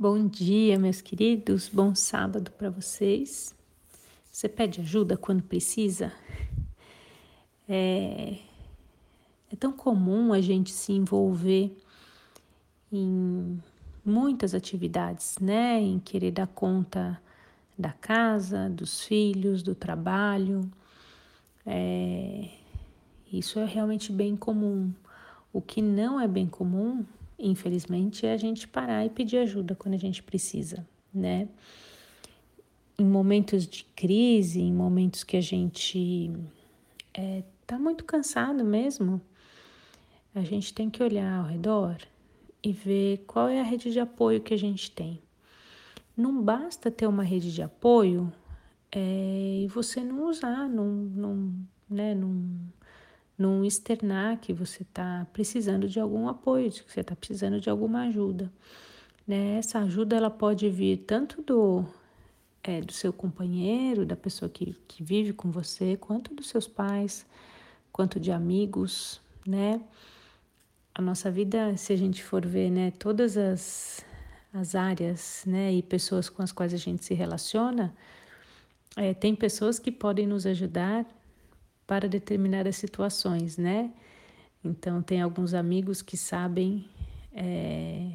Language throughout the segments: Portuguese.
Bom dia, meus queridos. Bom sábado para vocês. Você pede ajuda quando precisa? É, é tão comum a gente se envolver em muitas atividades, né? Em querer dar conta da casa, dos filhos, do trabalho. É, isso é realmente bem comum. O que não é bem comum infelizmente, é a gente parar e pedir ajuda quando a gente precisa, né? Em momentos de crise, em momentos que a gente é, tá muito cansado mesmo, a gente tem que olhar ao redor e ver qual é a rede de apoio que a gente tem. Não basta ter uma rede de apoio é, e você não usar, não, não, né, não não externar que você está precisando de algum apoio, que você está precisando de alguma ajuda. Né? Essa ajuda ela pode vir tanto do, é, do seu companheiro, da pessoa que, que vive com você, quanto dos seus pais, quanto de amigos, né? A nossa vida, se a gente for ver, né, todas as, as áreas, né, e pessoas com as quais a gente se relaciona, é, tem pessoas que podem nos ajudar para determinadas situações, né? Então, tem alguns amigos que sabem é,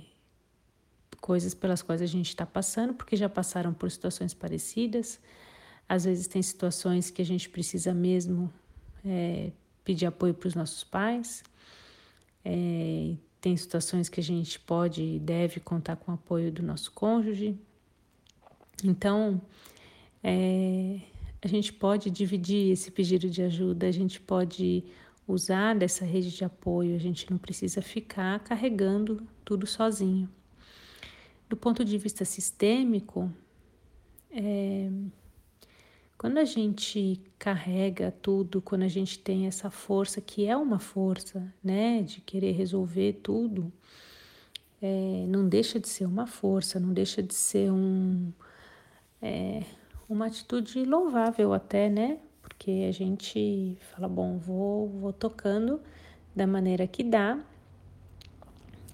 coisas pelas quais a gente está passando, porque já passaram por situações parecidas. Às vezes, tem situações que a gente precisa mesmo é, pedir apoio para os nossos pais. É, tem situações que a gente pode e deve contar com o apoio do nosso cônjuge. Então, é, a gente pode dividir esse pedido de ajuda, a gente pode usar dessa rede de apoio, a gente não precisa ficar carregando tudo sozinho. Do ponto de vista sistêmico, é, quando a gente carrega tudo, quando a gente tem essa força, que é uma força, né, de querer resolver tudo, é, não deixa de ser uma força, não deixa de ser um. É, uma atitude louvável até, né? Porque a gente fala, bom, vou, vou tocando da maneira que dá,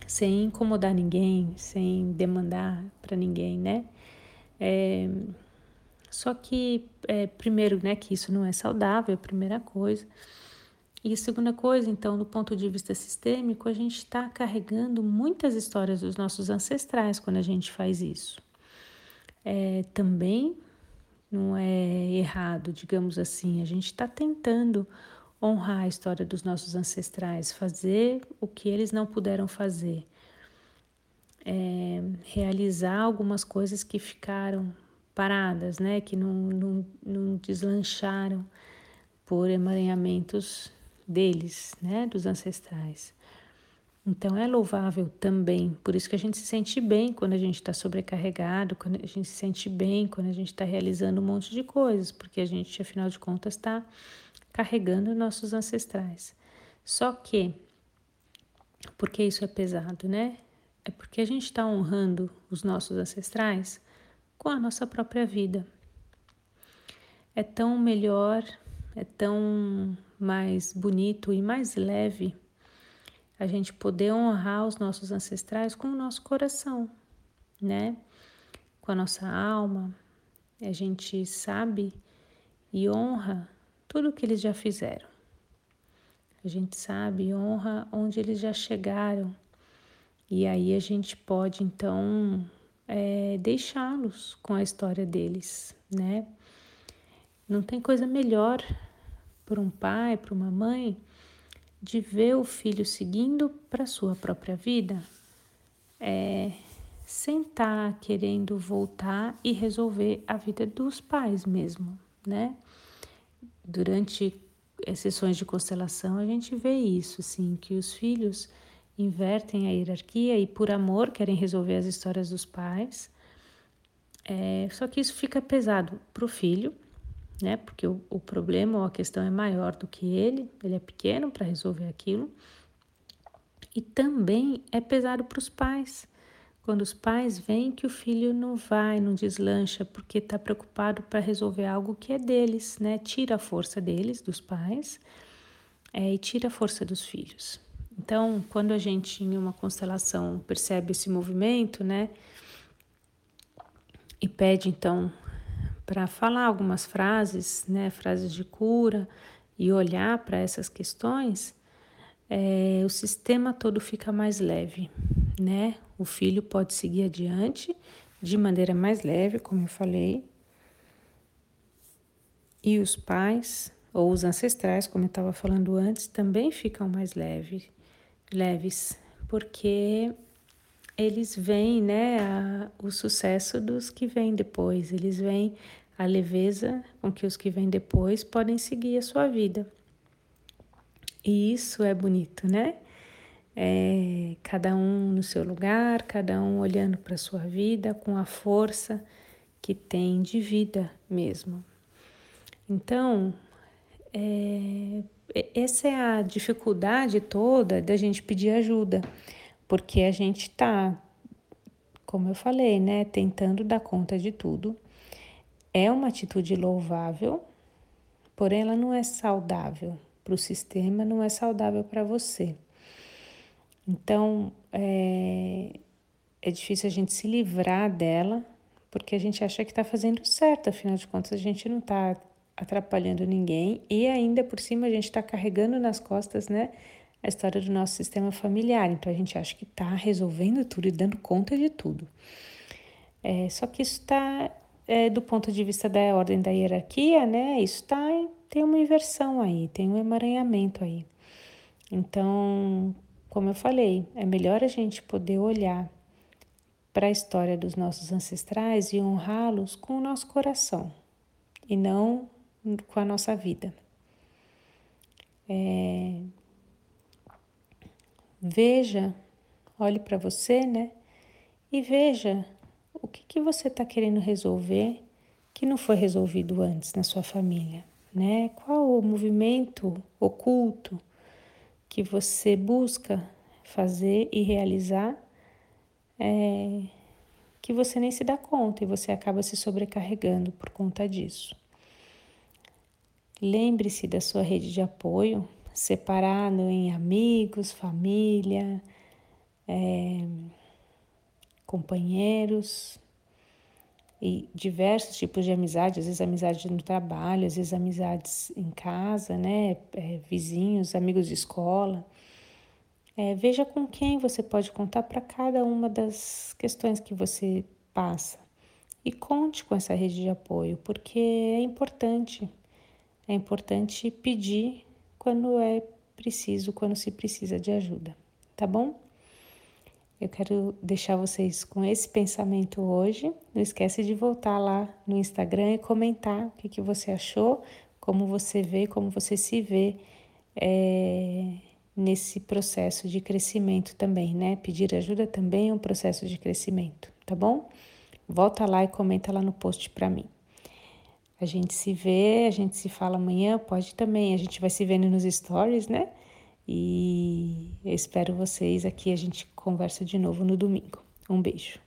sem incomodar ninguém, sem demandar para ninguém, né? É, só que, é, primeiro, né, que isso não é saudável, é a primeira coisa. E a segunda coisa, então, do ponto de vista sistêmico, a gente está carregando muitas histórias dos nossos ancestrais quando a gente faz isso. É, também não é errado, digamos assim. A gente está tentando honrar a história dos nossos ancestrais, fazer o que eles não puderam fazer, é, realizar algumas coisas que ficaram paradas, né? Que não, não, não deslancharam por emaranhamentos deles, né? Dos ancestrais. Então é louvável também, por isso que a gente se sente bem quando a gente está sobrecarregado, quando a gente se sente bem quando a gente está realizando um monte de coisas, porque a gente, afinal de contas, está carregando nossos ancestrais. Só que, porque isso é pesado, né? É porque a gente está honrando os nossos ancestrais com a nossa própria vida. É tão melhor, é tão mais bonito e mais leve a gente poder honrar os nossos ancestrais com o nosso coração, né? Com a nossa alma. A gente sabe e honra tudo que eles já fizeram. A gente sabe e honra onde eles já chegaram. E aí a gente pode então é, deixá-los com a história deles, né? Não tem coisa melhor para um pai, para uma mãe, de ver o filho seguindo para sua própria vida, é, sentar querendo voltar e resolver a vida dos pais mesmo, né? Durante sessões de constelação a gente vê isso, assim, que os filhos invertem a hierarquia e por amor querem resolver as histórias dos pais. É, só que isso fica pesado para o filho, né? Porque o, o problema ou a questão é maior do que ele, ele é pequeno para resolver aquilo. E também é pesado para os pais. Quando os pais veem que o filho não vai, não deslancha, porque está preocupado para resolver algo que é deles, né? Tira a força deles, dos pais, é, e tira a força dos filhos. Então, quando a gente em uma constelação percebe esse movimento, né? e pede então para falar algumas frases, né, frases de cura e olhar para essas questões, é, o sistema todo fica mais leve, né? O filho pode seguir adiante de maneira mais leve, como eu falei, e os pais ou os ancestrais, como eu estava falando antes, também ficam mais leve, leves, porque eles veem né, a, o sucesso dos que vêm depois, eles veem a leveza com que os que vêm depois podem seguir a sua vida. E isso é bonito, né? É, cada um no seu lugar, cada um olhando para a sua vida com a força que tem de vida mesmo. Então, é, essa é a dificuldade toda da gente pedir ajuda, porque a gente está, como eu falei, né, tentando dar conta de tudo. É uma atitude louvável, porém ela não é saudável para o sistema, não é saudável para você. Então, é, é difícil a gente se livrar dela, porque a gente acha que está fazendo certo, afinal de contas, a gente não está atrapalhando ninguém e ainda por cima a gente está carregando nas costas, né, a história do nosso sistema familiar. Então a gente acha que está resolvendo tudo e dando conta de tudo. É, só que isso está, é, do ponto de vista da ordem da hierarquia, né, isso tá, tem uma inversão aí, tem um emaranhamento aí. Então, como eu falei, é melhor a gente poder olhar para a história dos nossos ancestrais e honrá-los com o nosso coração e não com a nossa vida. É, veja, olhe para você, né? E veja o que, que você está querendo resolver que não foi resolvido antes na sua família, né? Qual o movimento oculto que você busca fazer e realizar é, que você nem se dá conta e você acaba se sobrecarregando por conta disso. Lembre-se da sua rede de apoio, separado em amigos, família, é, companheiros e diversos tipos de amizade, às vezes amizades no trabalho, às vezes amizades em casa, né, é, vizinhos, amigos de escola. É, veja com quem você pode contar para cada uma das questões que você passa e conte com essa rede de apoio, porque é importante. É importante pedir quando é preciso, quando se precisa de ajuda, tá bom? Eu quero deixar vocês com esse pensamento hoje. Não esquece de voltar lá no Instagram e comentar o que, que você achou, como você vê, como você se vê é, nesse processo de crescimento também, né? Pedir ajuda também é um processo de crescimento, tá bom? Volta lá e comenta lá no post para mim. A gente se vê, a gente se fala amanhã, pode também. A gente vai se vendo nos stories, né? E eu espero vocês aqui. A gente conversa de novo no domingo. Um beijo.